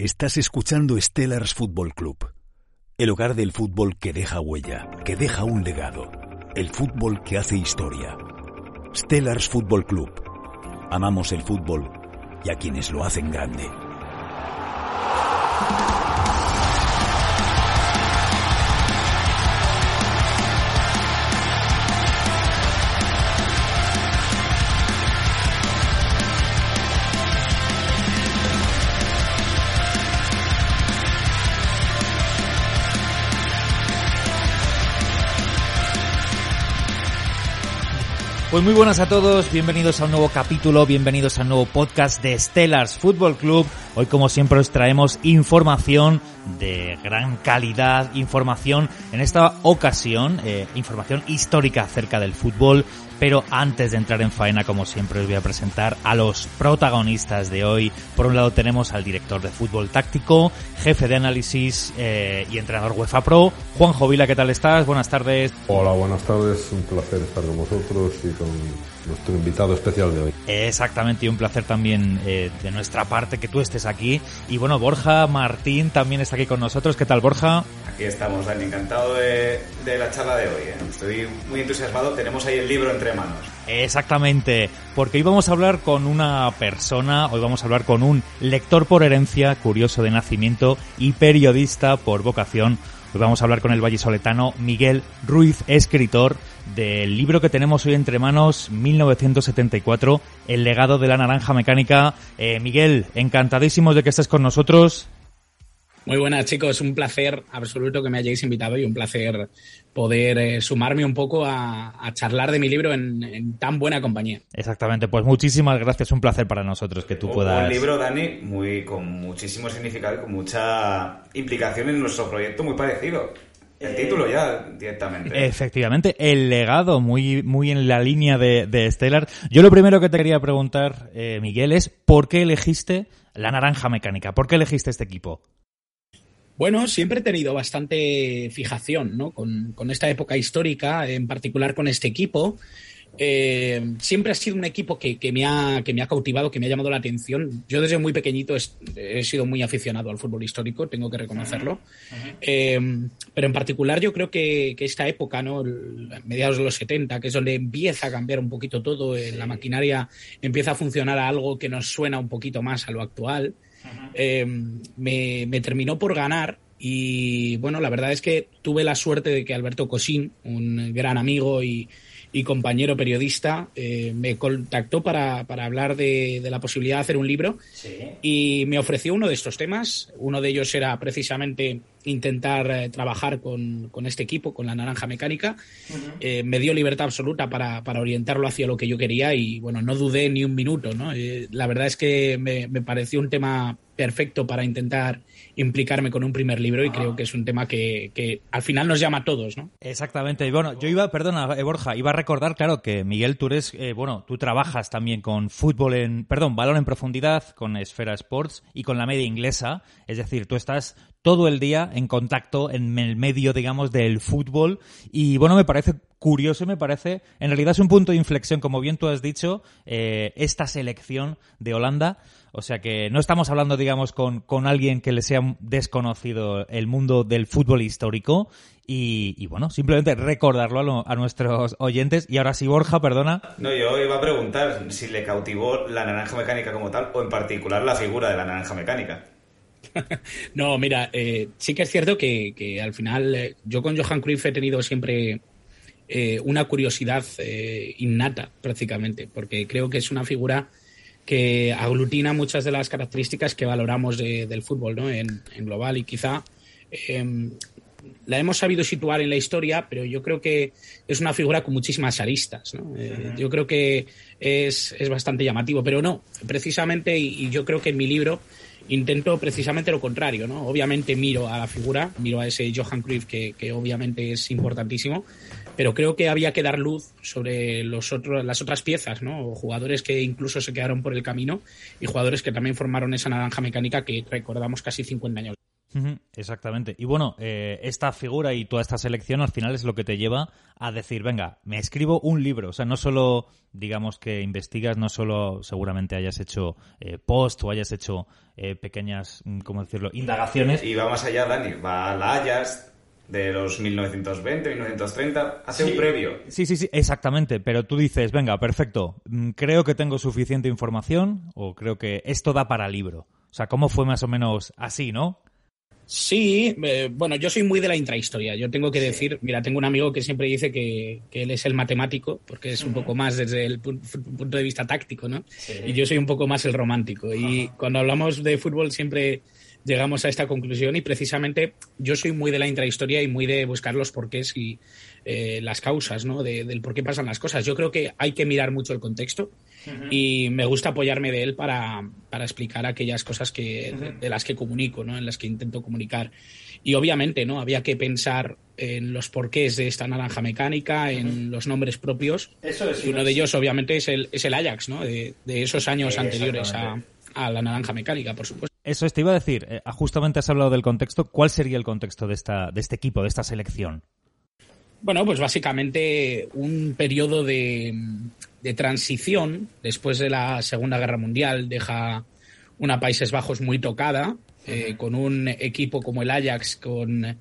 Estás escuchando Stellars Football Club, el hogar del fútbol que deja huella, que deja un legado, el fútbol que hace historia. Stellars Football Club. Amamos el fútbol y a quienes lo hacen grande. Pues muy buenas a todos, bienvenidos a un nuevo capítulo, bienvenidos a un nuevo podcast de Stellars Football Club. Hoy como siempre os traemos información de gran calidad, información en esta ocasión, eh, información histórica acerca del fútbol, pero antes de entrar en faena, como siempre, os voy a presentar a los protagonistas de hoy. Por un lado tenemos al director de fútbol táctico, jefe de análisis eh, y entrenador UEFA Pro, Juan Jovila, ¿qué tal estás? Buenas tardes. Hola, buenas tardes. Un placer estar con vosotros y con nuestro invitado especial de hoy. Exactamente, y un placer también eh, de nuestra parte que tú estés aquí. Y bueno, Borja Martín también está aquí con nosotros. ¿Qué tal, Borja? Aquí estamos, Dani. Encantado de, de la charla de hoy. ¿eh? Estoy muy entusiasmado. Tenemos ahí el libro entre manos. Exactamente, porque hoy vamos a hablar con una persona, hoy vamos a hablar con un lector por herencia, curioso de nacimiento y periodista por vocación. Hoy vamos a hablar con el vallisoletano Miguel Ruiz, escritor del libro que tenemos hoy entre manos, 1974, El legado de la naranja mecánica. Eh, Miguel, encantadísimos de que estés con nosotros. Muy buenas chicos, un placer absoluto que me hayáis invitado y un placer poder eh, sumarme un poco a, a, charlar de mi libro en, en, tan buena compañía. Exactamente, pues muchísimas gracias, un placer para nosotros que tú un, puedas... Un libro, Dani, muy, con muchísimo significado y con mucha implicación en nuestro proyecto muy parecido. El título ya directamente. Efectivamente, el legado, muy, muy en la línea de, de Stellar. Yo lo primero que te quería preguntar, eh, Miguel, es ¿por qué elegiste la naranja mecánica? ¿Por qué elegiste este equipo? Bueno, siempre he tenido bastante fijación ¿no? con, con esta época histórica, en particular con este equipo. Eh, siempre ha sido un equipo que, que, me ha, que me ha cautivado, que me ha llamado la atención. Yo desde muy pequeñito he, he sido muy aficionado al fútbol histórico, tengo que reconocerlo. Eh, pero en particular yo creo que, que esta época, ¿no? Mediados de los 70, que es donde empieza a cambiar un poquito todo, eh, la maquinaria empieza a funcionar a algo que nos suena un poquito más a lo actual. Eh, me, me, terminó por ganar y bueno, la verdad es que tuve la suerte de que Alberto Cosín, un gran amigo y, y compañero periodista, eh, me contactó para, para hablar de, de, la posibilidad de hacer un libro sí. y me ofreció uno de estos temas. Uno de ellos era precisamente intentar eh, trabajar con, con, este equipo, con la naranja mecánica. Uh -huh. eh, me dio libertad absoluta para, para, orientarlo hacia lo que yo quería y bueno, no dudé ni un minuto. ¿no? La verdad es que me, me, pareció un tema perfecto para intentar implicarme con un primer libro y creo que es un tema que, que, al final nos llama a todos, ¿no? Exactamente. Y bueno, yo iba, perdona, eh, Borja, iba a recordar, claro, que Miguel, tú eres, eh, bueno, tú trabajas también con fútbol en, perdón, balón en profundidad, con Esfera Sports y con la media inglesa. Es decir, tú estás todo el día en contacto en el medio, digamos, del fútbol. Y bueno, me parece curioso, me parece, en realidad es un punto de inflexión, como bien tú has dicho, eh, esta selección de Holanda. O sea que no estamos hablando, digamos, con, con alguien que le sea desconocido el mundo del fútbol histórico. Y, y bueno, simplemente recordarlo a, lo, a, nuestros oyentes. Y ahora sí, Borja, perdona. No, yo iba a preguntar si le cautivó la naranja mecánica como tal, o en particular la figura de la naranja mecánica. no, mira, eh, sí que es cierto que, que al final eh, yo con Johan Cruyff he tenido siempre eh, una curiosidad eh, innata prácticamente, porque creo que es una figura que aglutina muchas de las características que valoramos de, del fútbol ¿no? en, en, global y quizá eh, la hemos sabido situar en la historia, pero yo creo que es una figura con muchísimas aristas. ¿no? Eh, yo creo que es, es, bastante llamativo, pero no, precisamente, y, y, yo creo que en mi libro intento precisamente lo contrario. ¿no? Obviamente miro a la figura, miro a ese Johan Cruyff que, que obviamente es importantísimo, pero creo que había que dar luz sobre los otros, las otras piezas, ¿no? jugadores que incluso se quedaron por el camino y jugadores que también formaron esa naranja mecánica que recordamos casi 50 años. Exactamente. Y bueno, eh, esta figura y toda esta selección al final es lo que te lleva a decir, venga, me escribo un libro. O sea, no solo, digamos que investigas, no solo seguramente hayas hecho eh, post o hayas hecho eh, pequeñas, mm, ¿cómo decirlo?, indagaciones. Y va más allá, Dani, va a la Ajax de los 1920, 1930, hace sí, un previo. Sí, sí, sí, exactamente. Pero tú dices, venga, perfecto, mm, creo que tengo suficiente información o creo que esto da para libro. O sea, ¿cómo fue más o menos así, no? Sí, eh, bueno, yo soy muy de la intrahistoria. Yo tengo que decir, mira, tengo un amigo que siempre dice que, que él es el matemático, porque es un poco más desde el pu punto de vista táctico, ¿no? Sí. Y yo soy un poco más el romántico. Y cuando hablamos de fútbol siempre llegamos a esta conclusión y precisamente yo soy muy de la intrahistoria y muy de buscar los porqués y eh, las causas, ¿no? De, del por qué pasan las cosas. Yo creo que hay que mirar mucho el contexto uh -huh. y me gusta apoyarme de él para, para explicar aquellas cosas que, uh -huh. de, de, las que comunico, ¿no? En las que intento comunicar. Y obviamente, ¿no? Había que pensar en los porqués de esta naranja mecánica, en uh -huh. los nombres propios. Eso es, y uno de ellos, obviamente, es el, es el Ajax, ¿no? De, de esos años anteriores a, a la naranja mecánica, por supuesto. Eso te iba a decir, eh, justamente has hablado del contexto. ¿Cuál sería el contexto de, esta, de este equipo, de esta selección? Bueno, pues básicamente un periodo de, de, transición después de la Segunda Guerra Mundial deja una Países Bajos muy tocada, eh, con un equipo como el Ajax con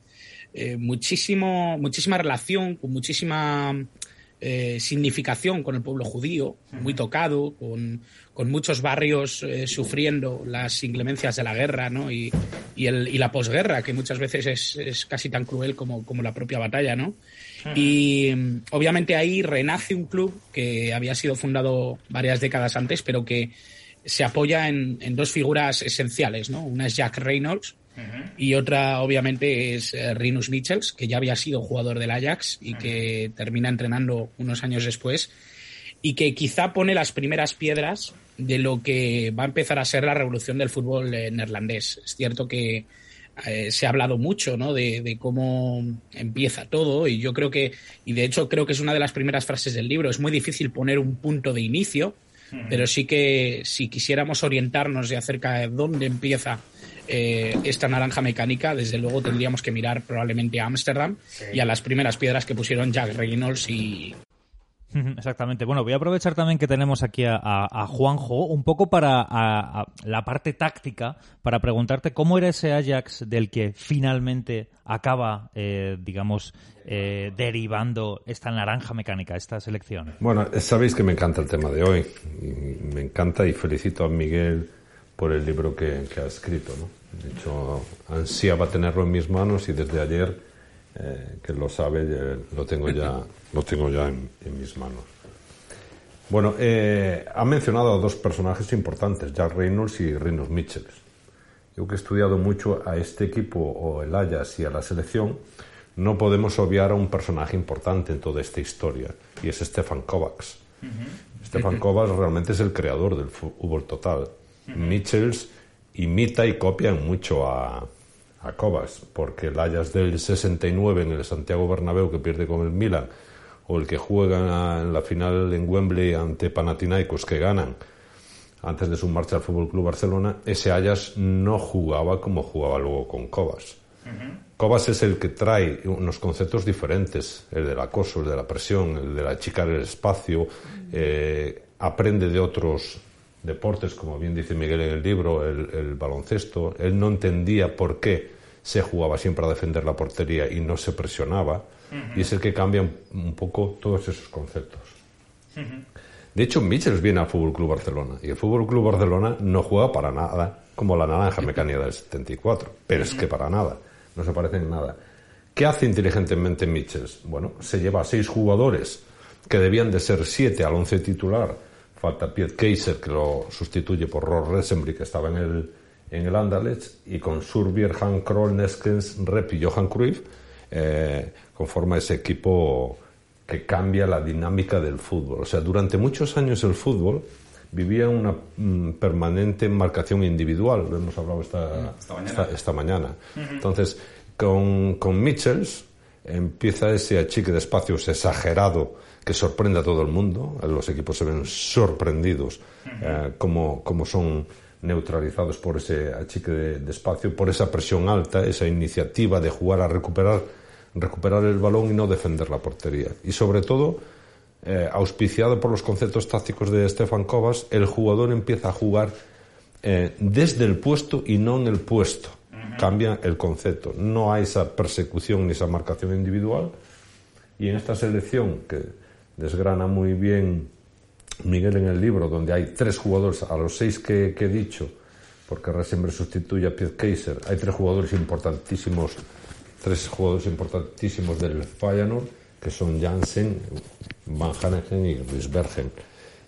eh, muchísimo, muchísima relación, con muchísima eh, significación con el pueblo judío, muy tocado, con, con muchos barrios eh, sufriendo las inclemencias de la guerra ¿no? y, y, el, y la posguerra, que muchas veces es, es casi tan cruel como, como, la propia batalla. ¿no? Y obviamente ahí renace un club que había sido fundado varias décadas antes, pero que se apoya en, en dos figuras esenciales. ¿no? Una es Jack Reynolds, Uh -huh. Y otra, obviamente, es eh, Rinus Michels, que ya había sido jugador del Ajax y uh -huh. que termina entrenando unos años después. Y que quizá pone las primeras piedras de lo que va a empezar a ser la revolución del fútbol eh, neerlandés. Es cierto que eh, se ha hablado mucho ¿no? de, de, cómo empieza todo y yo creo que, y de hecho creo que es una de las primeras frases del libro, es muy difícil poner un punto de inicio, uh -huh. pero sí que si quisiéramos orientarnos de acerca de dónde empieza eh, esta naranja mecánica, desde luego tendríamos que mirar probablemente a Ámsterdam sí. y a las primeras piedras que pusieron Jack Reynolds y, Exactamente. Bueno, voy a aprovechar también que tenemos aquí a, a, a Juanjo un poco para a, la parte táctica, para preguntarte cómo era ese Ajax del que finalmente acaba, eh, digamos, eh, derivando esta naranja mecánica, esta selección. Bueno, sabéis que me encanta el tema de hoy. Me encanta y felicito a Miguel por el libro que, que ha escrito. ¿no? De hecho, ansiaba tenerlo en mis manos y desde ayer, eh, que lo sabe, eh, lo tengo ya, lo tengo ya en, en mis manos. Bueno, eh, ha mencionado a dos personajes importantes, Jack Reynolds y Reynolds Michels. Yo que he estudiado mucho a este equipo, o el Ajax y a la selección, no podemos obviar a un personaje importante en toda esta historia, y es Stefan Kovacs. Uh -huh. Stefan Kovacs realmente es el creador del fútbol total. Michels imita y copia mucho a, a Kovacs, porque el Ajax del 69 en el Santiago Bernabéu que pierde con el Milan, o el que juega en la final en Wembley ante Panathinaikos que ganan antes de su marcha al Fútbol Club Barcelona, ese Ajax no jugaba como jugaba luego con Kovacs. Uh -huh. Kovacs es el que trae unos conceptos diferentes, el del acoso, el de la presión, el de la achicar el espacio, eh, aprende de otros deportes, como bien dice Miguel en el libro, el, baloncesto. Él no entendía por qué se jugaba siempre a defender la portería y no se presionaba. Y es el que cambia un poco todos esos conceptos. De hecho, Michels viene al Fútbol Club Barcelona y el Fútbol Club Barcelona no juega para nada como la naranja mecánica del 74, pero es que para nada, no se parece en nada. ¿Qué hace inteligentemente Michels? Bueno, se lleva a seis jugadores que debían de ser siete al once titular. Falta Piet Kaiser, que lo sustituye por Ross Resenbrich, que estaba en el, en el Anderlecht, y con Surbier, Han Kroll, Neskens, Rep y Johan Cruyff, eh, conforma ese equipo que cambia la dinámica del fútbol. O sea, durante muchos años el fútbol vivía una mm, permanente marcación individual, lo hemos hablado esta, esta mañana. Entonces, con, con Mitchells empieza ese achique de espacios exagerado que sorprende a todo el mundo. Los equipos se ven sorprendidos eh, como, como, son neutralizados por ese achique de, espacio, por esa presión alta, esa iniciativa de jugar a recuperar, recuperar el balón y no defender la portería. Y sobre todo, eh, auspiciado por los conceptos tácticos de Stefan Kovas, el jugador empieza a jugar eh, desde el puesto y no en el puesto cambia el concepto. No hay esa persecución ni esa marcación individual. Y en esta selección, que desgrana muy bien Miguel en el libro, donde hay tres jugadores, a los seis que, he dicho, porque siempre sustituye a Piet Kaiser, hay tres jugadores importantísimos, tres jugadores importantísimos del Feyenoord, que son Jansen, Van Hanegen y Luis Bergen.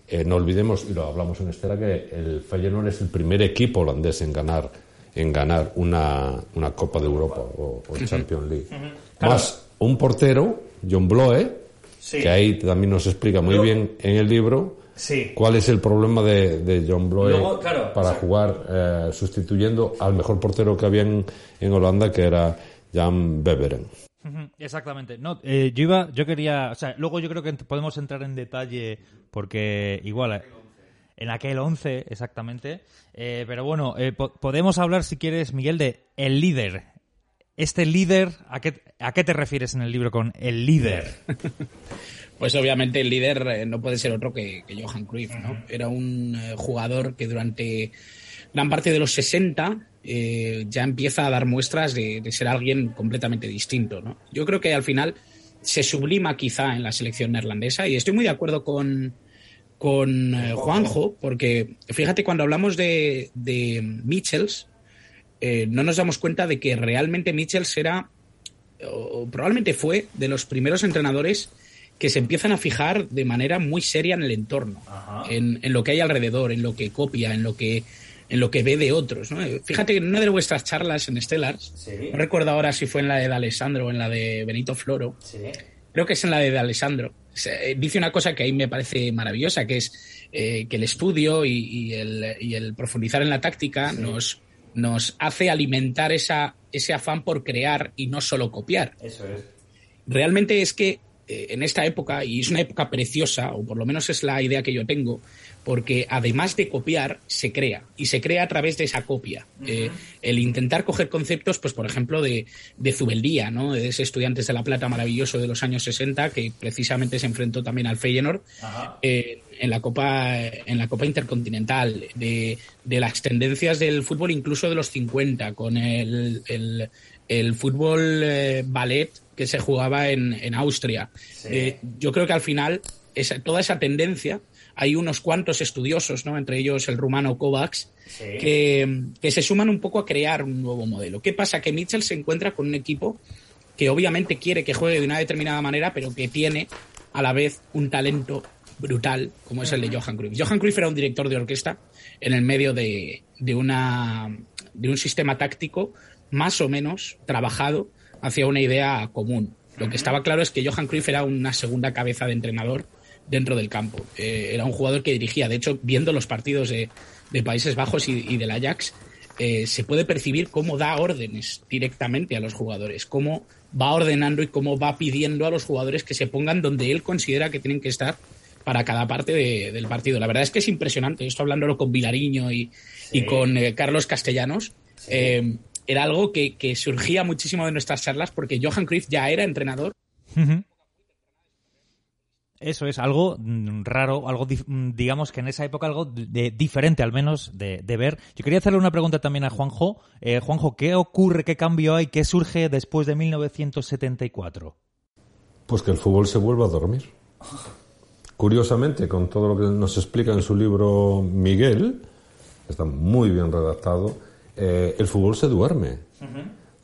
Eh, no olvidemos, y lo hablamos en Estera, que el Feyenoord es el primer equipo holandés en ganar en ganar una, una Copa de Europa o, Champions League. Más un portero, John Bloe, que ahí también nos explica muy bien en el libro cuál es el problema de, de John Bloe para jugar eh, sustituyendo al mejor portero que había en, en Holanda, que era Jan Beveren. Exactamente. No, eh, yo iba, yo quería, o sea, luego yo creo que podemos entrar en detalle porque igual en aquel 11 exactamente. Eh, pero bueno, eh, podemos hablar, si quieres, Miguel, de el líder. Este líder, ¿a qué, ¿a qué te refieres en el libro con el líder? Pues obviamente el líder eh, no puede ser otro que, Johan Cruyff, ¿no? Era un jugador que durante gran parte de los 60 ya empieza a dar muestras de, de, ser alguien completamente distinto, ¿no? Yo creo que al final se sublima quizá en la selección neerlandesa y estoy muy de acuerdo con, con eh, Juanjo, porque fíjate, cuando hablamos de, de Mitchells, eh, no nos damos cuenta de que realmente Mitchells era, o probablemente fue, de los primeros entrenadores que se empiezan a fijar de manera muy seria en el entorno, en, lo que hay alrededor, en lo que copia, en lo que en lo que ve de otros. Fíjate que en una de vuestras charlas en Stellars, no recuerdo ahora si fue en la de Alessandro o en la de Benito Floro, creo que es en la de Alessandro, eh, dice una cosa que ahí me parece maravillosa, que es eh, que el estudio y, el, profundizar en la táctica nos, nos hace alimentar esa, ese afán por crear y no solo copiar. Eso es. Realmente es que eh, en esta época, y es una época preciosa, o por lo menos es la idea que yo tengo, porque además de copiar, se crea, y se crea a través de esa copia. Eh, el intentar coger conceptos, pues por ejemplo, de, de Zubeldía, ¿no? de ese Estudiantes de la Plata maravilloso de los años 60, que precisamente se enfrentó también al Feyenoord, eh, en la Copa, en la Copa Intercontinental, de, de, las tendencias del fútbol incluso de los 50, con el, el, fútbol eh, ballet que se jugaba en, en Austria. yo creo que al final esa, toda esa tendencia hay unos cuantos estudiosos, ¿no? entre ellos el rumano Kovacs, que, se suman un poco a crear un nuevo modelo. ¿Qué pasa? Que Mitchell se encuentra con un equipo que obviamente quiere que juegue de una determinada manera, pero que tiene a la vez un talento brutal como es el de Johan Cruyff. Johan Cruyff era un director de orquesta en el medio de, una, de un sistema táctico más o menos trabajado hacia una idea común. Lo que estaba claro es que Johan Cruyff era una segunda cabeza de entrenador dentro del campo. Eh, era un jugador que dirigía. De hecho, viendo los partidos de, Países Bajos y, del Ajax, eh, se puede percibir cómo da órdenes directamente a los jugadores, cómo va ordenando y cómo va pidiendo a los jugadores que se pongan donde él considera que tienen que estar para cada parte del partido. La verdad es que es impresionante. Esto hablándolo con Vilariño y, con eh, Carlos Castellanos. era algo que, surgía muchísimo de nuestras charlas porque Johan Cruyff ya era entrenador. Eso es algo mm, raro, algo mm, digamos que en esa época algo de, diferente al menos de, ver. Yo quería hacerle una pregunta también a Juanjo. Eh, Juanjo, ¿qué ocurre, qué cambio hay, qué surge después de 1974? Pues que el fútbol se vuelva a dormir. Curiosamente, con todo lo que nos explica en su libro Miguel, está muy bien redactado, eh, el fútbol se duerme.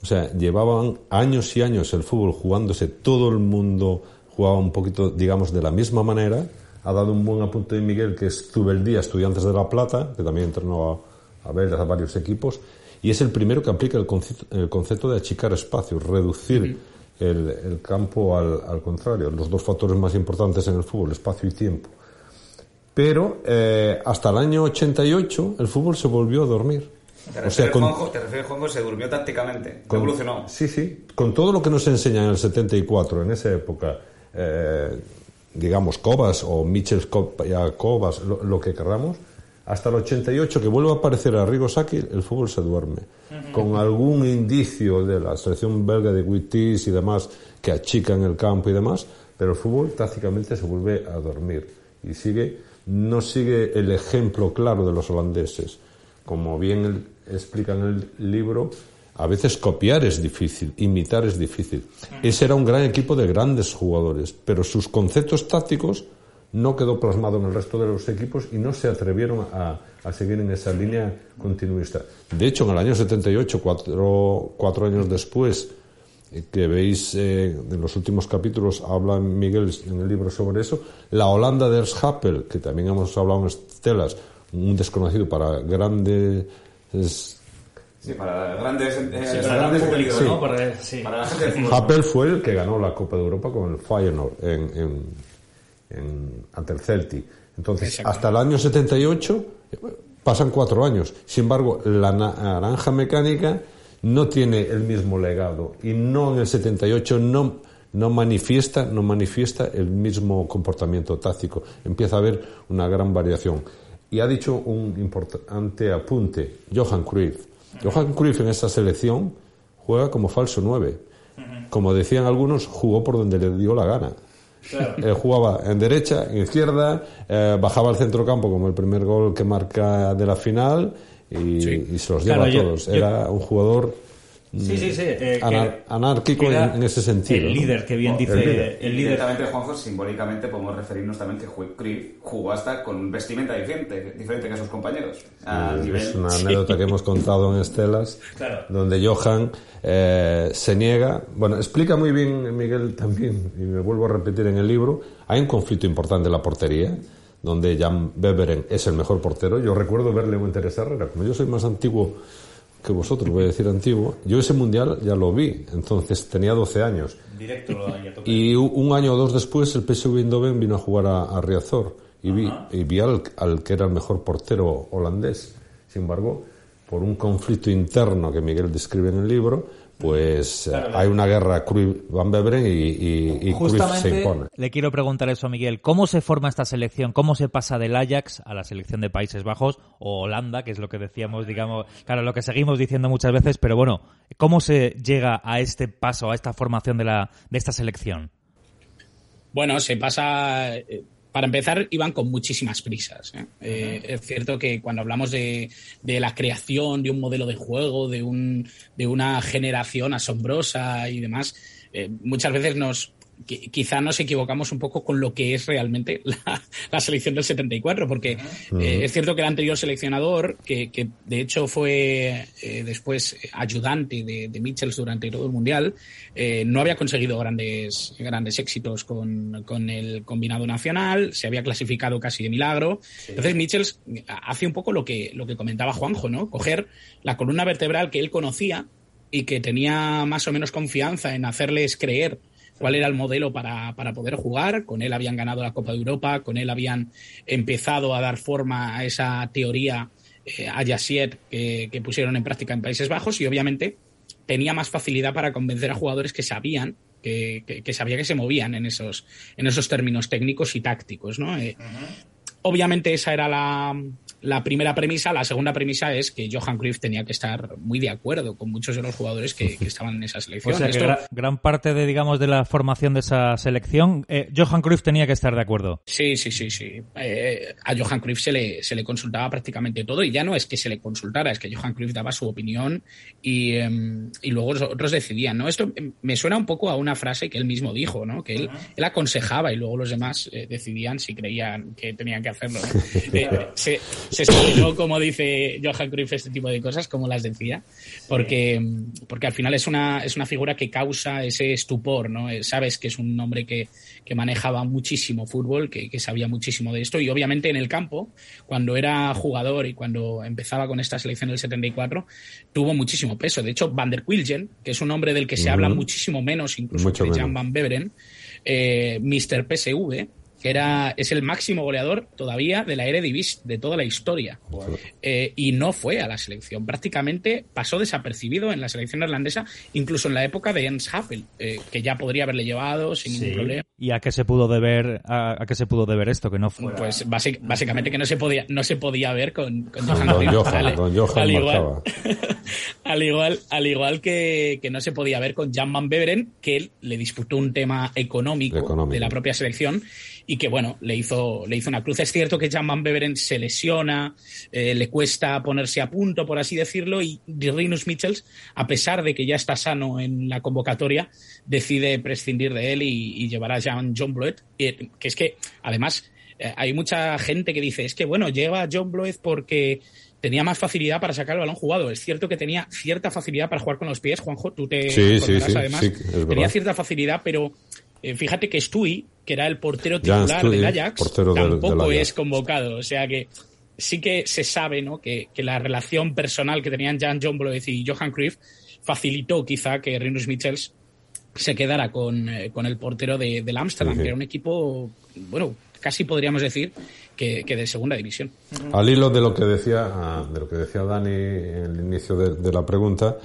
O sea, llevaban años y años el fútbol jugándose todo el mundo jugaba un poquito, digamos, de la misma manera. Ha dado un buen apunte de Miguel, que es Zubeldía, Estudiantes de La Plata, que también entrenó a, a ver a varios equipos, y es el primero que aplica el concepto, el concepto de achicar espacios, reducir el, campo al, contrario, los dos factores más importantes en el fútbol, espacio y tiempo. Pero eh, hasta el año 88 el fútbol se volvió a dormir. ¿Te o sea, con, Juanjo, ¿Te refieres, Juanjo, se durmió tácticamente? evolucionó? Sí, sí. Con todo lo que nos enseña en el 74, en esa época, eh, digamos, Cobas o Mitchell Cobas, lo, que queramos, hasta el 88 que vuelve a aparecer a Rigo Saki, el fútbol se duerme. Con algún indicio de la selección belga de Wittis y demás que achican el campo y demás, pero el fútbol tácticamente se vuelve a dormir y sigue no sigue el ejemplo claro de los holandeses. Como bien explica en el libro, a veces copiar es difícil, imitar es difícil. Ese era un gran equipo de grandes jugadores, pero sus conceptos tácticos no quedó plasmado en el resto de los equipos y no se atrevieron a, seguir en esa línea continuista. De hecho, en el año 78, cuatro, cuatro años después, eh, que veis eh, en los últimos capítulos, habla Miguel en el libro sobre eso, la Holanda de Ershappel, que también hemos hablado en Estelas, un desconocido para grandes Sí, para grandes, eh, grandes públicos, ¿no? Para, sí. para la gente Happel fue el que ganó la Copa de Europa con el Feyenoord en, en, en, ante el Celtic. Entonces, hasta el año 78 pasan cuatro años. Sin embargo, la naranja mecánica no tiene el mismo legado y no en el 78 no no manifiesta no manifiesta el mismo comportamiento táctico. Empieza a haber una gran variación. Y ha dicho un importante apunte, Johan Cruyff. Johan Cruyff en esta selección juega como falso 9. Como decían algunos, jugó por donde le dio la gana. Él jugaba en derecha, en izquierda, eh, bajaba al centro campo como el primer gol que marca de la final y, se los lleva a todos. Era un jugador Sí, sí, sí. Eh, anárquico en, ese sentido. El líder, que bien dice. El líder. Directamente, Juanjo, simbólicamente podemos referirnos también que Cruyff jugó hasta con vestimenta diferente, diferente que sus compañeros. es una anécdota que hemos contado en Estelas, donde Johan eh, se niega. Bueno, explica muy bien Miguel también, y me vuelvo a repetir en el libro, hay un conflicto importante en la portería donde Jan Beveren es el mejor portero. Yo recuerdo verle en Teresa Herrera. Como yo soy más antiguo que vosotros, voy a decir antiguo, yo ese mundial ya lo vi, entonces tenía 12 años. Directo lo Y un año o dos después el PSV Eindhoven vino a jugar a, Riazor y vi, y vi al, al, que era el mejor portero holandés. Sin embargo, por un conflicto interno que Miguel describe en el libro, pues eh, hay una guerra Van Beveren y, y, se impone. Le quiero preguntar eso a Miguel. ¿Cómo se forma esta selección? ¿Cómo se pasa del Ajax a la selección de Países Bajos o Holanda, que es lo que decíamos, digamos, claro, lo que seguimos diciendo muchas veces, pero bueno, ¿cómo se llega a este paso, a esta formación de, la, de esta selección? Bueno, se pasa eh, para empezar, iban con muchísimas prisas. ¿eh? Eh, es cierto que cuando hablamos de, la creación de un modelo de juego, de, un, de una generación asombrosa y demás, eh, muchas veces nos, quizá nos equivocamos un poco con lo que es realmente la, selección del 74, porque eh, es cierto que el anterior seleccionador, que, de hecho fue eh, después ayudante de, de, Mitchells durante todo el Mundial, eh, no había conseguido grandes, grandes éxitos con, con, el combinado nacional, se había clasificado casi de milagro. Entonces Mitchells hace un poco lo que, lo que comentaba Juanjo, ¿no? Coger la columna vertebral que él conocía y que tenía más o menos confianza en hacerles creer cuál era el modelo para, poder jugar. Con él habían ganado la Copa de Europa, con él habían empezado a dar forma a esa teoría eh, Ayasiet que, que pusieron en práctica en Países Bajos y obviamente tenía más facilidad para convencer a jugadores que sabían que, que, sabía que se movían en esos, en esos términos técnicos y tácticos, ¿no? Eh, obviamente esa era la, la primera premisa. La segunda premisa es que Johan Cruyff tenía que estar muy de acuerdo con muchos de los jugadores que, estaban en esa selección. O sea, que gran parte de, digamos, de la formación de esa selección, eh, Johan Cruyff tenía que estar de acuerdo. Sí, sí, sí, sí. Eh, a Johan Cruyff se le, se le consultaba prácticamente todo y ya no es que se le consultara, es que Johan Cruyff daba su opinión y, em, y luego otros decidían, ¿no? Esto me suena un poco a una frase que él mismo dijo, ¿no? Que él, él aconsejaba y luego los demás eh, decidían si creían que tenían que hacerlo. Eh, se, se como dice Johan Cruyff, este tipo de cosas, como las decía, porque, porque al final es una, es una figura que causa ese estupor, ¿no? Eh, sabes que es un hombre que, que manejaba muchísimo fútbol, que, que, sabía muchísimo de esto, y obviamente en el campo, cuando era jugador y cuando empezaba con esta selección del 74, tuvo muchísimo peso. De hecho, Van der Quilgen, que es un hombre del que se habla muchísimo menos incluso que Jan Van Beveren, eh, Mr. PSV, que era, es el máximo goleador todavía de la Eredivisie, de toda la historia. Eh, y no fue a la selección. Prácticamente pasó desapercibido en la selección irlandesa, incluso en la época de Jens Happel, eh, que ya podría haberle llevado sin ningún problema. ¿Y a qué se pudo deber, a, qué se pudo deber esto? Que no fue. Pues básicamente que no se podía, no se podía ver con, con Johan al, igual, al igual, al igual que, que, no se podía ver con Jan Van Beveren, que él le disputó un tema económico. de la propia selección y que bueno, le hizo, le hizo una cruz. Es cierto que Jan Van Beveren se lesiona, eh, le cuesta ponerse a punto, por así decirlo, y Rinus Michels, a pesar de que ya está sano en la convocatoria, decide prescindir de él y, llevar a John, John Bloet, que es que además eh, hay mucha gente que dice, es que bueno, lleva a John Bloet porque tenía más facilidad para sacar el balón jugado. Es cierto que tenía cierta facilidad para jugar con los pies, Juanjo, tú te sí, sí, sí, además. tenía cierta facilidad, pero eh, fíjate que Stui, que era el portero titular del Ajax, tampoco es convocado. O sea que sí que se sabe ¿no? que, la relación personal que tenían Jan John y Johan Cruyff facilitó quizá que Rinus Michels se quedara con, eh, el portero de, del Amsterdam, que era un equipo, bueno, casi podríamos decir que, de segunda división. Al hilo de lo que decía, ah, de lo que decía Dani en el inicio de la pregunta,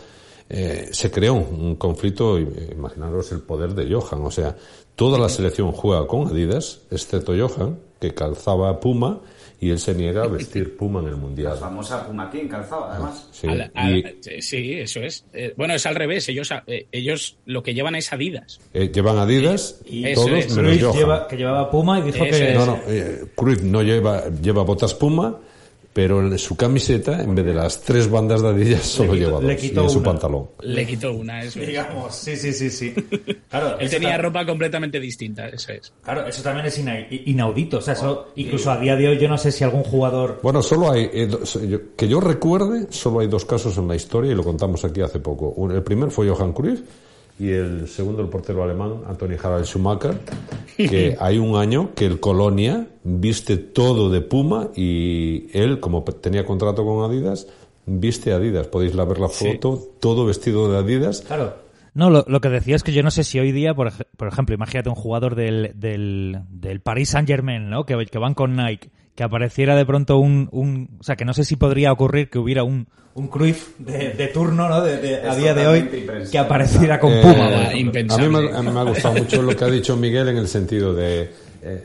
eh, se creó un, conflicto, imaginaros el poder de Johan, o sea, toda la selección juega con Adidas, excepto Johan, que calzaba Puma, y él se niega a vestir Puma en el Mundial. La famosa Puma King calzaba, además. Sí, sí eso es. Eh, bueno, es al revés. Ellos, eh, ellos lo que llevan es Adidas. llevan Adidas, y, todos menos Johan. que llevaba Puma y dijo que... No, no, Cruyff no lleva, lleva botas Puma pero en su camiseta, en vez de las tres bandas de Adidas, solo lleva dos. y en su pantalón. Le quitó una, eso Digamos, sí, sí, sí, sí. Claro, Él tenía ropa completamente distinta, eso es. Claro, eso también es inaudito. O sea, eso, incluso a día de hoy yo no sé si algún jugador... Bueno, solo hay, eh, que yo recuerde, solo hay dos casos en la historia y lo contamos aquí hace poco. El primer fue Johan Cruyff y el segundo el portero alemán Anthony Harald Schumacher, que hay un año que el Colonia viste todo de Puma y él, como tenía contrato con Adidas, viste Adidas. Podéis ver la foto, todo vestido de Adidas. Claro. No, lo, que decía es que yo no sé si hoy día, por, por ejemplo, imagínate un jugador del, del, del Paris Saint Germain, ¿no? Que, que van con Nike que apareciera de pronto un, un, O sea, que no sé si podría ocurrir que hubiera un, un Cruyff de, turno, ¿no? De, a día de hoy, que apareciera con eh, Puma. a, mí me, ha gustado mucho lo que ha dicho Miguel en el sentido de eh,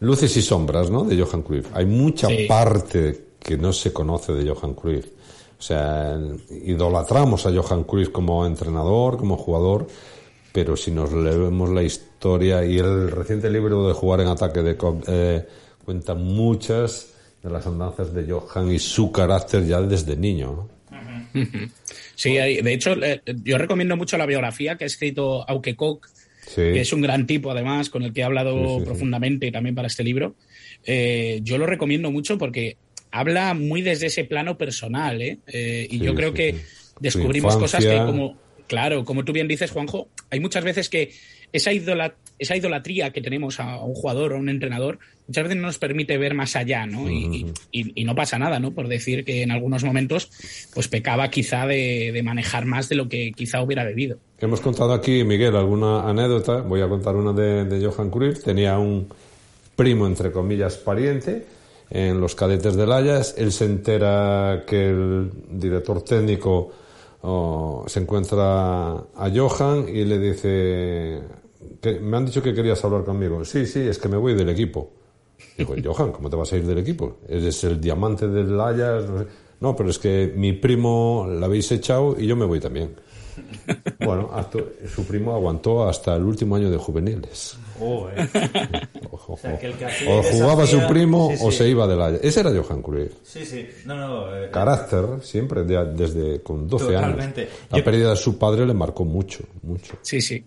luces y sombras, ¿no? De Johan Cruyff. Hay mucha parte que no se conoce de Johan Cruyff. O sea, idolatramos a Johan Cruyff como entrenador, como jugador, pero si nos leemos la historia y el reciente libro de Jugar en Ataque de... Eh, cuenta muchas de las andanzas de Johan y su carácter ya desde niño. Sí, de hecho, yo recomiendo mucho la biografía que ha escrito Auke Koch, que es un gran tipo además, con el que he hablado profundamente también para este libro. Eh, yo lo recomiendo mucho porque habla muy desde ese plano personal, ¿eh? eh y yo creo que descubrimos cosas que como, claro, como tú bien dices, Juanjo, hay muchas veces que esa, esa idolatría que tenemos a un jugador o a un entrenador muchas veces no nos permite ver más allá, ¿no? Y, no pasa nada, ¿no? Por decir que en algunos momentos pues pecaba quizá de, manejar más de lo que quizá hubiera debido. Hemos contado aquí, Miguel, alguna anécdota. Voy a contar una de, Johan Cruyff. Tenía un primo, entre comillas, pariente en los cadetes del Ayas. Él se entera que el director técnico oh, se encuentra a Johan y le dice que me han dicho que querías hablar conmigo. Sí, sí, es que me voy del equipo. Digo, Johan, ¿cómo te vas a ir del equipo? Eres el diamante del Ajax. No, pero es que mi primo la habéis echado y yo me voy también. Bueno, su primo aguantó hasta el último año de juveniles. o, jugaba su primo o se iba del Ajax. Ese era Johan Cruyff. Sí, sí. No, no, eh, Carácter, siempre, desde con 12 años. La pérdida de su padre le marcó mucho, mucho. Sí, sí.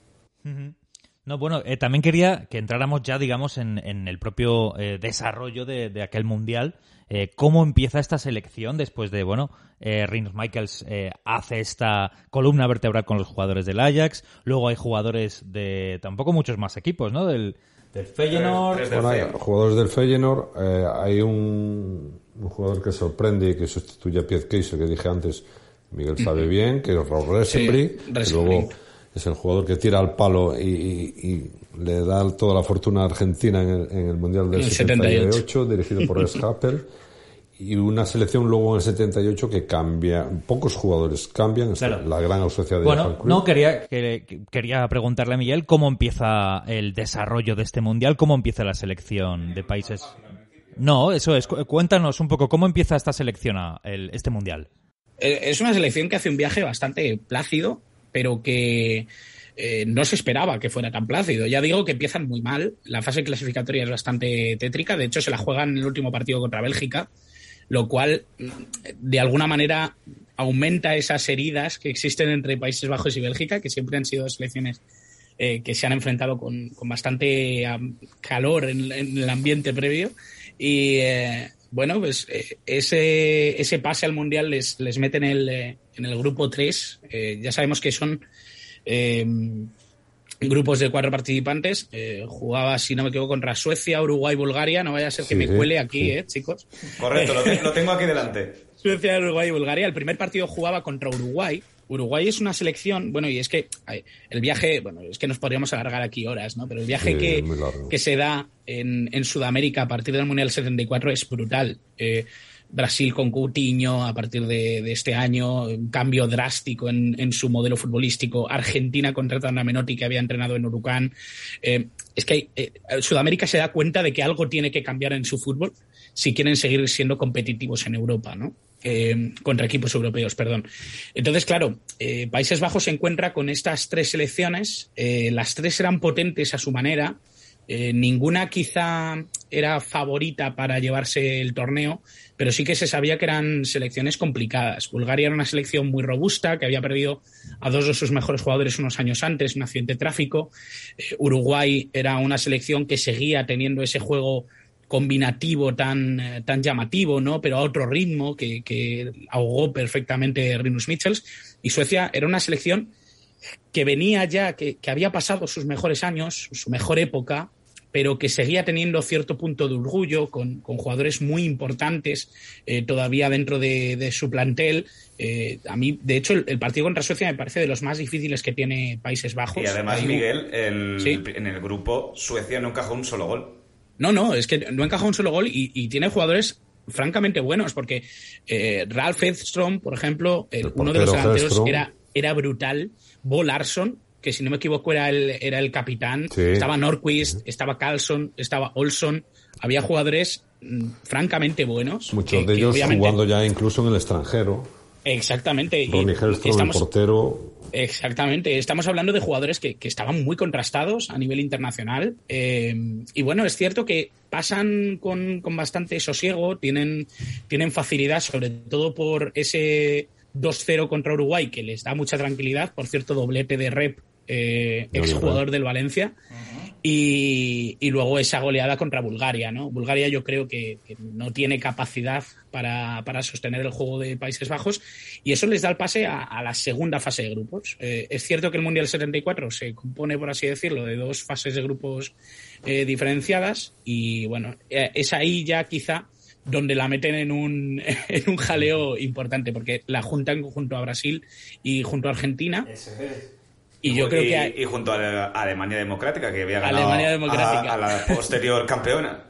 No, bueno, eh, también quería que entráramos ya, digamos, en, en el propio eh, desarrollo de, de, aquel mundial. Eh, ¿Cómo empieza esta selección después de, bueno, eh, Rinus Michaels hace esta columna vertebral con los jugadores del Ajax, luego hay jugadores de tampoco muchos más equipos, ¿no? Del, del Feyenoord. Bueno, hay jugadores del Feyenoord, hay un, un, jugador que sorprende y que sustituye a Piezqueiso, que dije antes, Miguel sabe bien, que es Raúl Resenbri, sí, luego es el jugador que tira al palo y, y, y le da toda la fortuna a Argentina en el, en el Mundial del el 78, 78, dirigido por Schappel. y una selección luego en el 78 que cambia, pocos jugadores cambian, claro. la gran ausencia de Bueno, no, quería, quería preguntarle a Miguel cómo empieza el desarrollo de este Mundial, cómo empieza la selección de países... No, eso es, cuéntanos un poco, ¿cómo empieza esta selección, el, este Mundial? Es una selección que hace un viaje bastante plácido, pero que eh, no se esperaba que fuera tan plácido. Ya digo que empiezan muy mal. La fase clasificatoria es bastante tétrica. De hecho, se la juegan en el último partido contra Bélgica, lo cual, de alguna manera, aumenta esas heridas que existen entre Países Bajos y Bélgica, que siempre han sido selecciones eh, que se han enfrentado con, con bastante calor en, el ambiente previo. Y eh, bueno, pues eh, ese, ese pase al Mundial les, les mete en el, eh, en el grupo 3. Eh, ya sabemos que son grupos de cuatro participantes. Eh, jugaba, si no me equivoco, contra Suecia, Uruguay, Bulgaria. No vaya a ser que sí, me cuele aquí, sí. eh, chicos. Correcto, lo, te, lo tengo aquí delante. Suecia, Uruguay y Bulgaria. El primer partido jugaba contra Uruguay. Uruguay es una selección, bueno, y es que el viaje, bueno, es que nos podríamos alargar aquí horas, ¿no? Pero el viaje sí, que, que se da en, en, Sudamérica a partir del Mundial 74 es brutal. Eh, Brasil con Coutinho a partir de, este año, un cambio drástico en, su modelo futbolístico. Argentina contrata a Menotti que había entrenado en Uruguay. Eh, es que eh, Sudamérica se da cuenta de que algo tiene que cambiar en su fútbol si quieren seguir siendo competitivos en Europa, ¿no? Eh, contra equipos europeos, perdón. Entonces, claro, eh, Países Bajos se encuentra con estas tres selecciones, las tres eran potentes a su manera, eh, ninguna quizá era favorita para llevarse el torneo, pero sí que se sabía que eran selecciones complicadas. Bulgaria era una selección muy robusta, que había perdido a dos de sus mejores jugadores unos años antes, un accidente de tráfico. Eh, Uruguay era una selección que seguía teniendo ese juego combinativo tan, eh, tan llamativo, ¿no? Pero a otro ritmo que, ahogó perfectamente Rinus Michels. Y Suecia era una selección que venía ya, que había pasado sus mejores años, su mejor época, pero que seguía teniendo cierto punto de orgullo con, con jugadores muy importantes eh, todavía dentro de, de su plantel. Eh, a mí, de hecho, el, el, partido contra Suecia me parece de los más difíciles que tiene Países Bajos. Y además, Miguel, el, ¿Sí? en el grupo Suecia no encajó un solo gol. No, no, es que no encajó un solo gol y, y tiene jugadores francamente buenos, porque eh, Ralph Edstrom, por ejemplo, el, uno de los delanteros era, era brutal. Bo Larson, que si no me equivoco era el, era el capitán, sí. estaba Norquist, estaba Carlson, estaba Olson, había jugadores mmm, francamente buenos. Muchos que, de ellos jugando ya incluso en el extranjero. Exactamente. Ronnie Hellstrom, estamos... el portero. Exactamente. Estamos hablando de jugadores que, que estaban muy contrastados a nivel internacional. Eh, y bueno, es cierto que pasan con, con bastante sosiego, tienen, tienen facilidad, sobre todo por ese 2-0 contra Uruguay, que les da mucha tranquilidad. Por cierto, doblete de rep, eh, exjugador del Valencia. Y, y, luego esa goleada contra Bulgaria, ¿no? Bulgaria yo creo que, que no tiene capacidad para, para, sostener el juego de Países Bajos y eso les da el pase a, a la segunda fase de grupos. Eh, es cierto que el Mundial 74 se compone, por así decirlo, de dos fases de grupos eh, diferenciadas y bueno, eh, es ahí ya quizá donde la meten en un, en un jaleo importante, porque la juntan junto a Brasil y junto a Argentina. Eso es. Y, y yo creo que hay... y junto a Alemania Democrática, que había ganado Alemania Democrática. A, a la posterior campeona.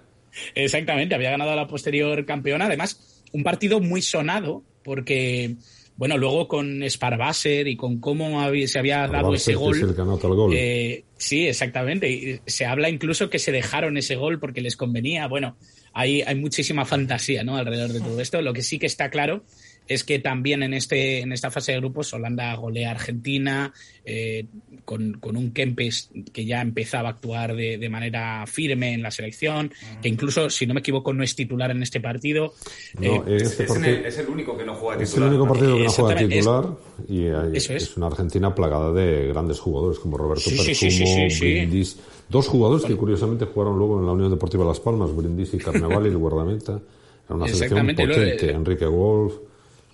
Exactamente, había ganado a la posterior campeona. Además, un partido muy sonado, porque, bueno, luego con Sparbasser y con cómo había, se había dado ese gol. Es el que anota el gol. Eh, sí, exactamente. Y se habla incluso que se dejaron ese gol porque les convenía. Bueno, hay, hay muchísima fantasía ¿no? alrededor de todo esto. Lo que sí que está claro es que también en, este, en esta fase de grupos Holanda golea a Argentina, eh, con, con, un Kempes que ya empezaba a actuar de, de, manera firme en la selección, que incluso, si no me equivoco, no es titular en este partido. No, eh, este es, el, es, el, único que no juega titular. Es el único partido que no juega titular y hay, es. es. una Argentina plagada de grandes jugadores como Roberto sí, Perfumo, sí, Brindis. Dos jugadores que curiosamente jugaron luego en la Unión Deportiva Las Palmas, Brindis y Carnaval y el guardameta. Era una selección potente. Enrique Wolf.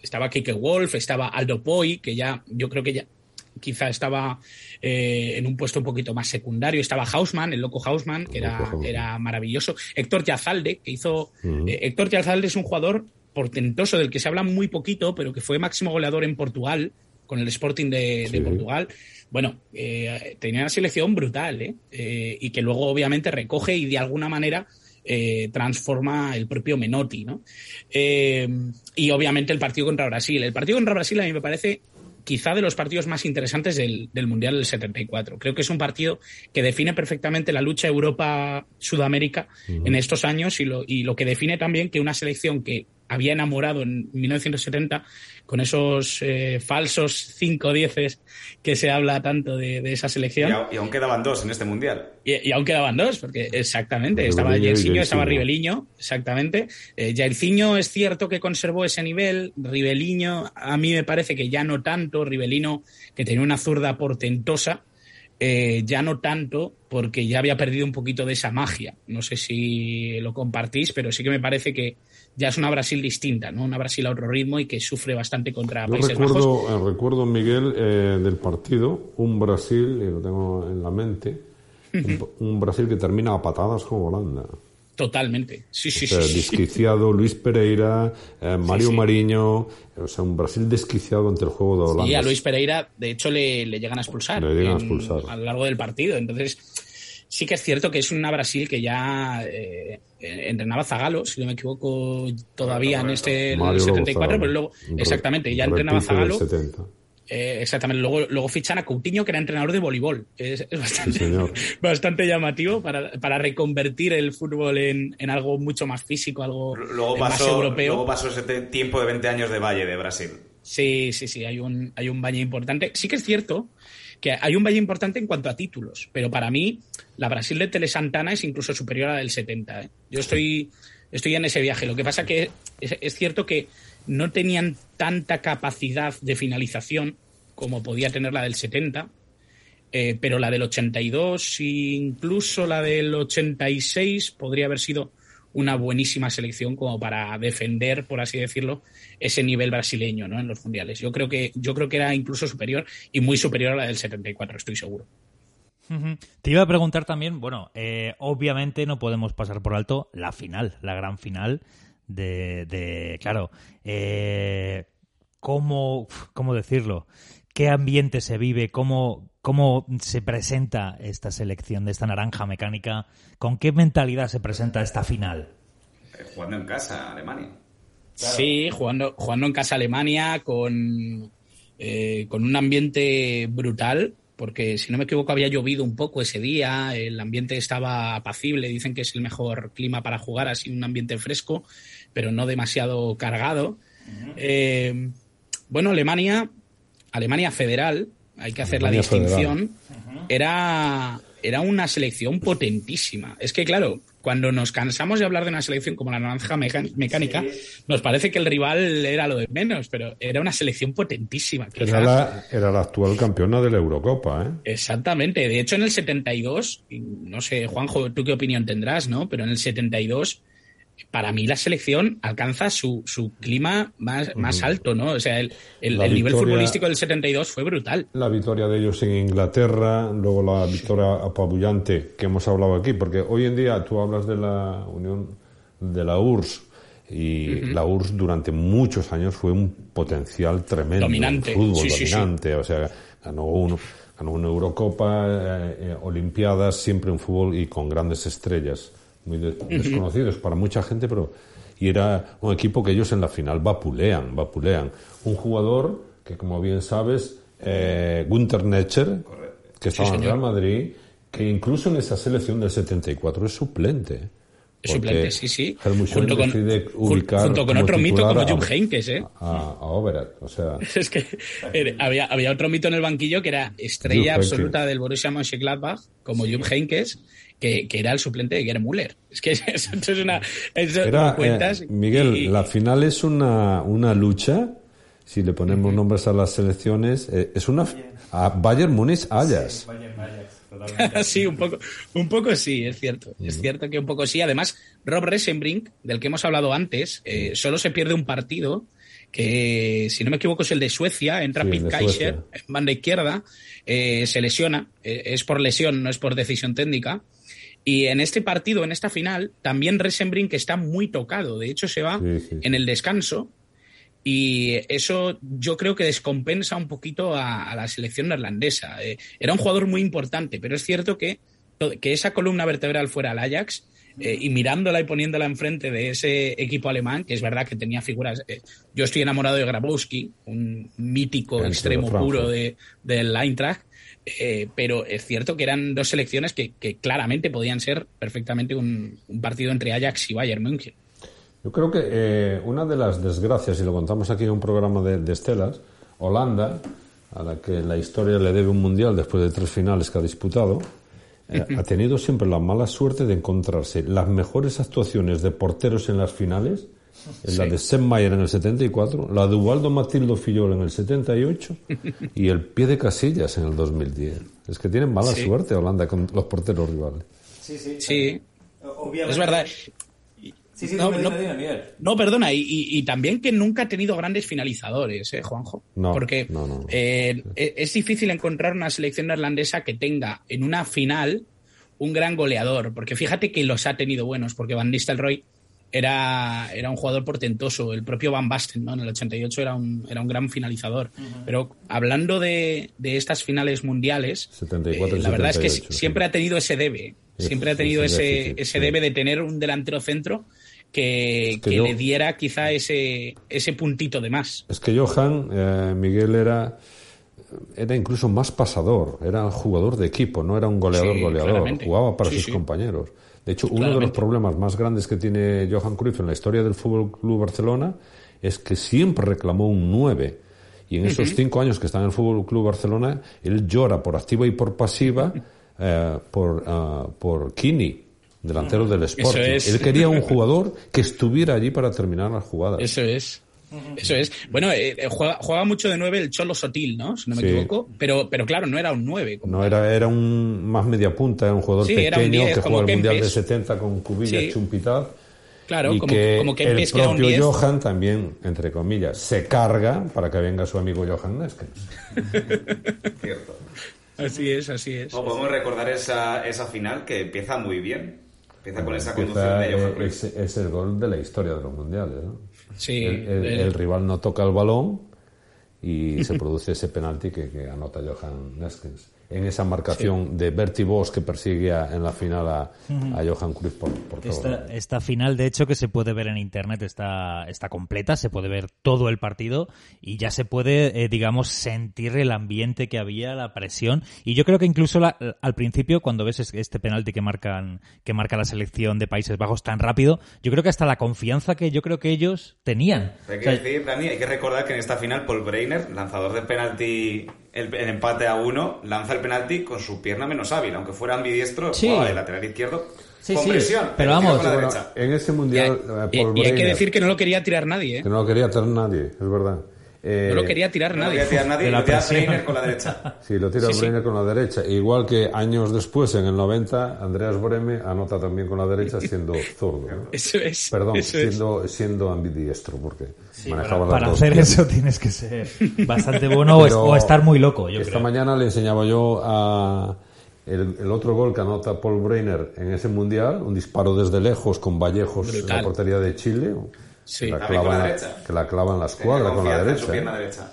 Estaba Kike Wolf, estaba Aldo Poi, que ya, yo creo que ya quizá estaba eh, en un puesto un poquito más secundario. Estaba Hausmann, el loco Hausmann, que era, era maravilloso. Héctor Yazalde, que hizo. eh, Héctor Yazalde es un jugador portentoso del que se habla muy poquito, pero que fue máximo goleador en Portugal, con el Sporting de, de. Portugal. Bueno, eh, tenía una selección brutal. ¿eh? Y que luego, obviamente, recoge y de alguna manera. Eh, transforma el propio Menotti, ¿no? Eh, y obviamente el partido contra Brasil. El partido contra Brasil a mí me parece quizá de los partidos más interesantes del, del, Mundial del 74. Creo que es un partido que define perfectamente la lucha Europa-Sudamérica uh -huh. en estos años y lo, y lo que define también que una selección que había enamorado en 1970 con esos eh, falsos 5 dieces que se habla tanto de, de esa selección. Y, a, y, aún quedaban dos en este mundial. Y, y aún quedaban dos, porque exactamente, estaba Jairzinho, estaba Ribeliño, exactamente. Eh, Jairzinho es cierto que conservó ese nivel, Ribeliño a mí me parece que ya no tanto, Ribelino que tenía una zurda portentosa, eh, ya no tanto, porque ya había perdido un poquito de esa magia. No sé si lo compartís, pero sí que me parece que ya es una Brasil distinta, ¿no? Una Brasil a otro ritmo y que sufre bastante contra Yo Países recuerdo, Bajos. Eh, recuerdo, Miguel, eh, del partido, un Brasil, y lo tengo en la mente, un, un, Brasil que termina a patadas con Holanda. Totalmente, sí, sí, o sea, sí, sí. Desquiciado Luis Pereira, eh, Mario sí. Mariño, o sea, un Brasil desquiciado ante el juego de Holanda. Sí, a Luis Pereira, de hecho, le, le llegan a expulsar. Le llegan en, a expulsar. A lo largo del partido. Entonces, sí que es cierto que es una Brasil que ya eh, entrenaba Zagalo, si no me equivoco, todavía en este Mario 74, pero luego, exactamente, ya entrenaba Zagalo. 70. Eh, exactamente, luego, luego fichan a Coutinho, que era entrenador de voleibol. Es, es bastante, sí, bastante, llamativo para, para, reconvertir el fútbol en, en, algo mucho más físico, algo luego pasó, más europeo. Luego pasó ese tiempo de 20 años de Valle de Brasil. Sí, sí, sí, hay un, hay un Valle importante. Sí que es cierto que hay un Valle importante en cuanto a títulos, pero para mí la Brasil de Tele Santana es incluso superior a la del 70. ¿eh? Yo estoy, estoy en ese viaje. Lo que pasa que es, es cierto que no tenían tanta capacidad de finalización como podía tener la del 70, eh, pero la del 82 e incluso la del 86 podría haber sido una buenísima selección como para defender, por así decirlo, ese nivel brasileño ¿no? en los mundiales. Yo creo que yo creo que era incluso superior y muy superior a la del 74, estoy seguro. Te iba a preguntar también, bueno, eh, obviamente no podemos pasar por alto la final, la gran final de, claro, eh, ¿cómo, ¿cómo decirlo? ¿Qué ambiente se vive? ¿Cómo, ¿Cómo se presenta esta selección de esta naranja mecánica? ¿Con qué mentalidad se presenta esta final? Eh, jugando en casa, Alemania. Claro. Sí, jugando, jugando en casa Alemania con, eh, con un ambiente brutal, porque si no me equivoco había llovido un poco ese día, el ambiente estaba apacible, dicen que es el mejor clima para jugar, así un ambiente fresco, pero no demasiado cargado. Uh -huh. eh, bueno, Alemania, Alemania federal, hay que hacer la distinción, era, era una selección potentísima. Es que, claro, cuando nos cansamos de hablar de una selección como la naranja mecánica, sí. nos parece que el rival era lo de menos, pero era una selección potentísima. Era la, era la, actual campeona de la Eurocopa, ¿eh? Exactamente. De hecho, en el 72, no sé, Juanjo, tú qué opinión tendrás, ¿no? Pero en el 72 para mí la selección alcanza su, su clima más, más alto, ¿no? O sea, el, el, el nivel futbolístico del 72 fue brutal. La victoria de ellos en Inglaterra, luego la victoria apabullante que hemos hablado aquí, porque hoy en día tú hablas de la Unión de la URSS y uh -huh. la URSS durante muchos años fue un potencial tremendo. Dominante. Fútbol sí, dominante, sí, sí. o sea, ganó uno ganó una Eurocopa, eh, eh, Olimpiadas, siempre un fútbol y con grandes estrellas muy de, desconocidos para mucha gente, pero y era un equipo que ellos en la final vapulean, vapulean. Un jugador que, como bien sabes, eh, Gunter Netzer, que estaba sí, en Real Madrid, que incluso en esa selección del 74 es suplente. suplente, sí, sí. Junto con, ubicar junto con otro mito como Jupp Heynckes, ¿eh? A, a Overath, o sea, Es que eh, había, había otro mito en el banquillo que era estrella absoluta del Borussia Mönchengladbach, como Jupp Heynckes, que, que era el suplente de Gerd Müller. Es que eso, es una... Eso Era, lo cuentas eh, Miguel, y- la final es una, una lucha, si le ponemos nombres a las selecciones, eh, es una... A Bayern Múnich Ajax. sí, un poco, un poco sí, es cierto. Es cierto que un poco sí. Además, Rob Resenbrink, del que hemos hablado antes, eh, solo se pierde un partido que, si no me equivoco, es el de Suecia. Entra Sí, Pete Kaiser Suecia. en banda izquierda, eh, se lesiona. eh, es por lesión, no es por decisión técnica. Y en este partido, en esta final, también Resenbrink está muy tocado. De hecho, se va Sí, sí. en el descanso. Y eso yo creo que descompensa un poquito a, a la selección neerlandesa. Eh, era un jugador muy importante, pero es cierto que, que esa columna vertebral fuera el Ajax eh, y mirándola y poniéndola enfrente de ese equipo alemán, que es verdad que tenía figuras. eh, yo estoy enamorado de Grabowski, un mítico extremo puro de, del Eintracht. Eh, pero es cierto que eran dos selecciones que, que claramente podían ser perfectamente un, un partido entre Ajax y Bayern München. Yo creo que eh, una de las desgracias, y lo contamos aquí en un programa de, de estelas, Holanda, a la que la historia le debe un mundial después de tres finales que ha disputado, eh, ha tenido siempre la mala suerte de encontrarse las mejores actuaciones de porteros en las finales, en la de Sepp Maier en el 74, la de Ubaldo Matildo Fillol en el 78 y el pie de Casillas en el 2010. Es que tienen mala Sí. suerte Holanda con los porteros rivales. Sí, sí. Sí, Obviamente. es verdad. Sí, sí, No, no-. No, perdona, y, y- y también que nunca ha tenido grandes finalizadores, ¿eh, Juanjo? No, Porque no, no. eh, e- es difícil encontrar una selección neerlandesa que tenga en una final un gran goleador, porque fíjate que los ha tenido buenos, porque Van Nistelrooy era, era un jugador portentoso, el propio Van Basten, ¿no? En el 88 era un, era un gran finalizador. Pero hablando de, de estas finales mundiales, 74 y eh, la verdad es que 78, siempre sí. ha tenido ese debe, Sí, siempre ha tenido sí, ese, ese sí. debe de tener un delantero centro que, que que yo- le diera quizá ese, ese puntito de más. Es que Johan, eh, Miguel era, era incluso más pasador, era jugador de equipo, no era un goleador Sí, goleador, claramente. jugaba para Sí, sus sí. compañeros. De hecho, uno de los problemas más grandes que tiene Johan Cruyff en la historia del Fútbol Club Barcelona es que siempre reclamó un 9. Y en esos cinco años que está en el Fútbol Club Barcelona, él llora por activa y por pasiva eh, por, ah, por Kini, delantero del Sporting. es. Él quería un jugador que estuviera allí para terminar las jugadas. Eso es. Eso es. Bueno, eh, eh, juega, juega mucho de nueve el Cholo Sotil, ¿no? Si no me Sí. equivoco. Pero, pero claro, no era un nueve. como No, era, era un más media punta, era un jugador Sí, era un pequeño 10, que juega el Mundial de Kempes. 70 con Cubillas, Sí. Chumpitaz. Claro, y como, que como que el Kempes que un propio 10. Johan también, entre comillas, se carga para que venga su amigo Johan Neskens. Cierto. Así es, así es. No, podemos recordar esa, esa final que empieza muy bien. Empieza con esa conducción Empieza, de Johan es, es el gol de la historia de los mundiales. ¿no? Sí. el, el- el- el rival no toca el balón y se produce ese penalti que, que anota Johan Neskens. En esa marcación de Bertie Vos que persigue a- en la final a, a Johan Cruyff por, por todo. Esta, esta final, de hecho, que se puede ver en internet, está, está completa, se puede ver todo el partido y ya se puede, eh, digamos, sentir el ambiente que había, la presión. Y yo creo que incluso la- al principio, cuando ves es- este penalti que marcan, que marca la selección de Países Bajos tan rápido, yo creo que hasta la confianza que yo creo que ellos tenían. Hay O que sea, decir, Dani, hay que recordar que en esta final Paul Breiner, lanzador de penalti, el, el empate a uno, lanza el penalti con su pierna menos hábil, aunque fuera ambidiestro, Sí. jugaba de lateral izquierdo Sí, con sí, presión, pero vamos, con la Bueno, derecha. en ese mundial, eh, y- Paul y hay que decir que no lo quería tirar nadie, ¿eh? que no lo quería tener nadie, es verdad. Eh, No lo quería tirar No nadie. quería tirar nadie, De la lo tira con la derecha. Sí, lo tira Sí, sí. Breiner con la derecha. Igual que años después, en el 90, Andreas Breme anota también con la derecha siendo zurdo. ¿no? Eso es. Perdón, eso es. siendo, siendo ambidiestro, porque manejaba las para dos hacer eso tienes que ser bastante bueno o, es- Pero o estar muy loco, yo Esta creo. mañana le enseñaba yo a el, el otro gol que anota Paul Breiner en ese mundial, un disparo desde lejos con Vallejos en la portería de Chile, Sí. que, la También clava con la la, que la clava en la escuadra con la derecha. su ¿eh? pierna derecha.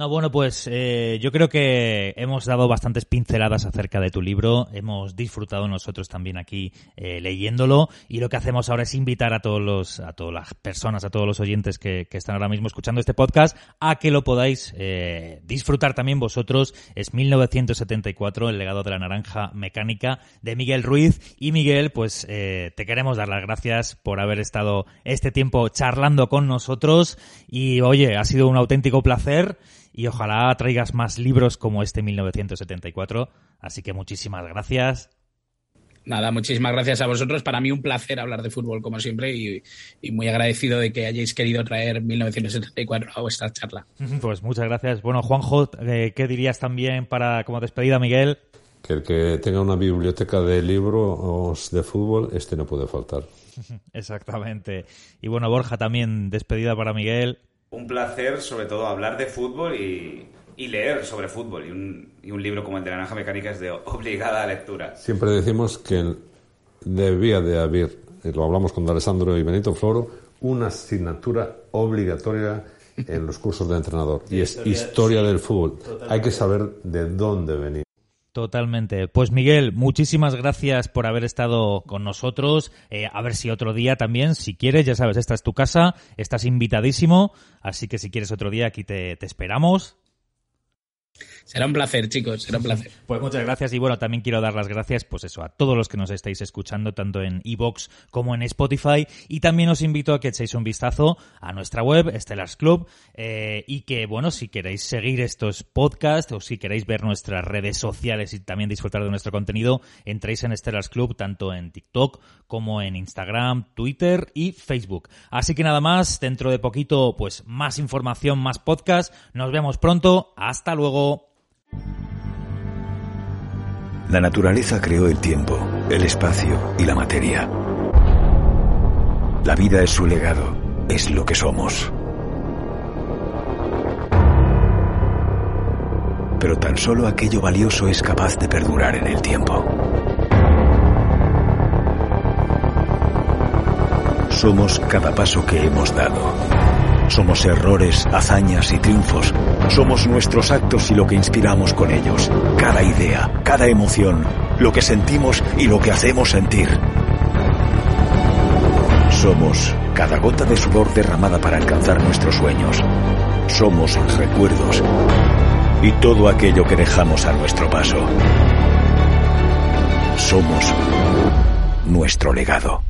No, bueno, pues eh, yo creo que hemos dado bastantes pinceladas acerca de tu libro, hemos disfrutado nosotros también aquí eh, leyéndolo. Y lo que hacemos ahora es invitar a todos los, a todas las personas, a todos los oyentes que, que están ahora mismo escuchando este podcast a que lo podáis eh, disfrutar también vosotros. Es 1974, el legado de la naranja mecánica de Miguel Ruiz. Y Miguel, pues eh, te queremos dar las gracias por haber estado este tiempo charlando con nosotros. Y oye, ha sido un auténtico placer y ojalá traigas más libros como este 1974. Así que muchísimas gracias. Nada, muchísimas gracias a vosotros. Para mí un placer hablar de fútbol como siempre y, y muy agradecido de que hayáis querido traer 1974 a vuestra charla. Pues muchas gracias. Bueno, Juanjo, eh, ¿qué dirías también para como despedida, Miguel? Que el que tenga una biblioteca de libros de fútbol, este no puede faltar. Exactamente. Y bueno, Borja, también despedida para Miguel. Un placer, sobre todo, hablar de fútbol y, y leer sobre fútbol. Y un, y un libro como el de la Naranja Mecánica es de obligada lectura. Siempre decimos que debía de haber, y lo hablamos con Alessandro y Benito Floro, una asignatura obligatoria en los cursos de entrenador. Y es Historia- historia sí, del fútbol. totalmente. Hay que saber de dónde venir. Totalmente. Pues Miguel, muchísimas gracias por haber estado con nosotros. Eh, a ver si otro día también, si quieres, ya sabes, esta es tu casa, estás invitadísimo, así que si quieres otro día aquí te, te esperamos. Será un placer, chicos, será un placer. Pues muchas gracias y bueno, también quiero dar las gracias pues eso a todos los que nos estáis escuchando tanto en iBox como en Spotify y también os invito a que echéis un vistazo a nuestra web Stellars Club eh, y que bueno, si queréis seguir estos podcasts o si queréis ver nuestras redes sociales y también disfrutar de nuestro contenido, entréis en Stellars Club tanto en TikTok como en Instagram, Twitter y Facebook. Así que nada más, dentro de poquito pues más información, más podcast. Nos vemos pronto. Hasta La naturaleza creó el tiempo, el espacio y la materia. La vida es su legado, es lo que somos. Pero tan solo aquello valioso es capaz de perdurar en el tiempo. Somos cada paso que hemos dado. Somos errores, hazañas y triunfos. Somos nuestros actos y lo que inspiramos con ellos. Cada idea, cada emoción, lo que sentimos y lo que hacemos sentir. Somos cada gota de sudor derramada para alcanzar nuestros sueños. Somos recuerdos y todo aquello que dejamos a nuestro paso. Somos nuestro legado.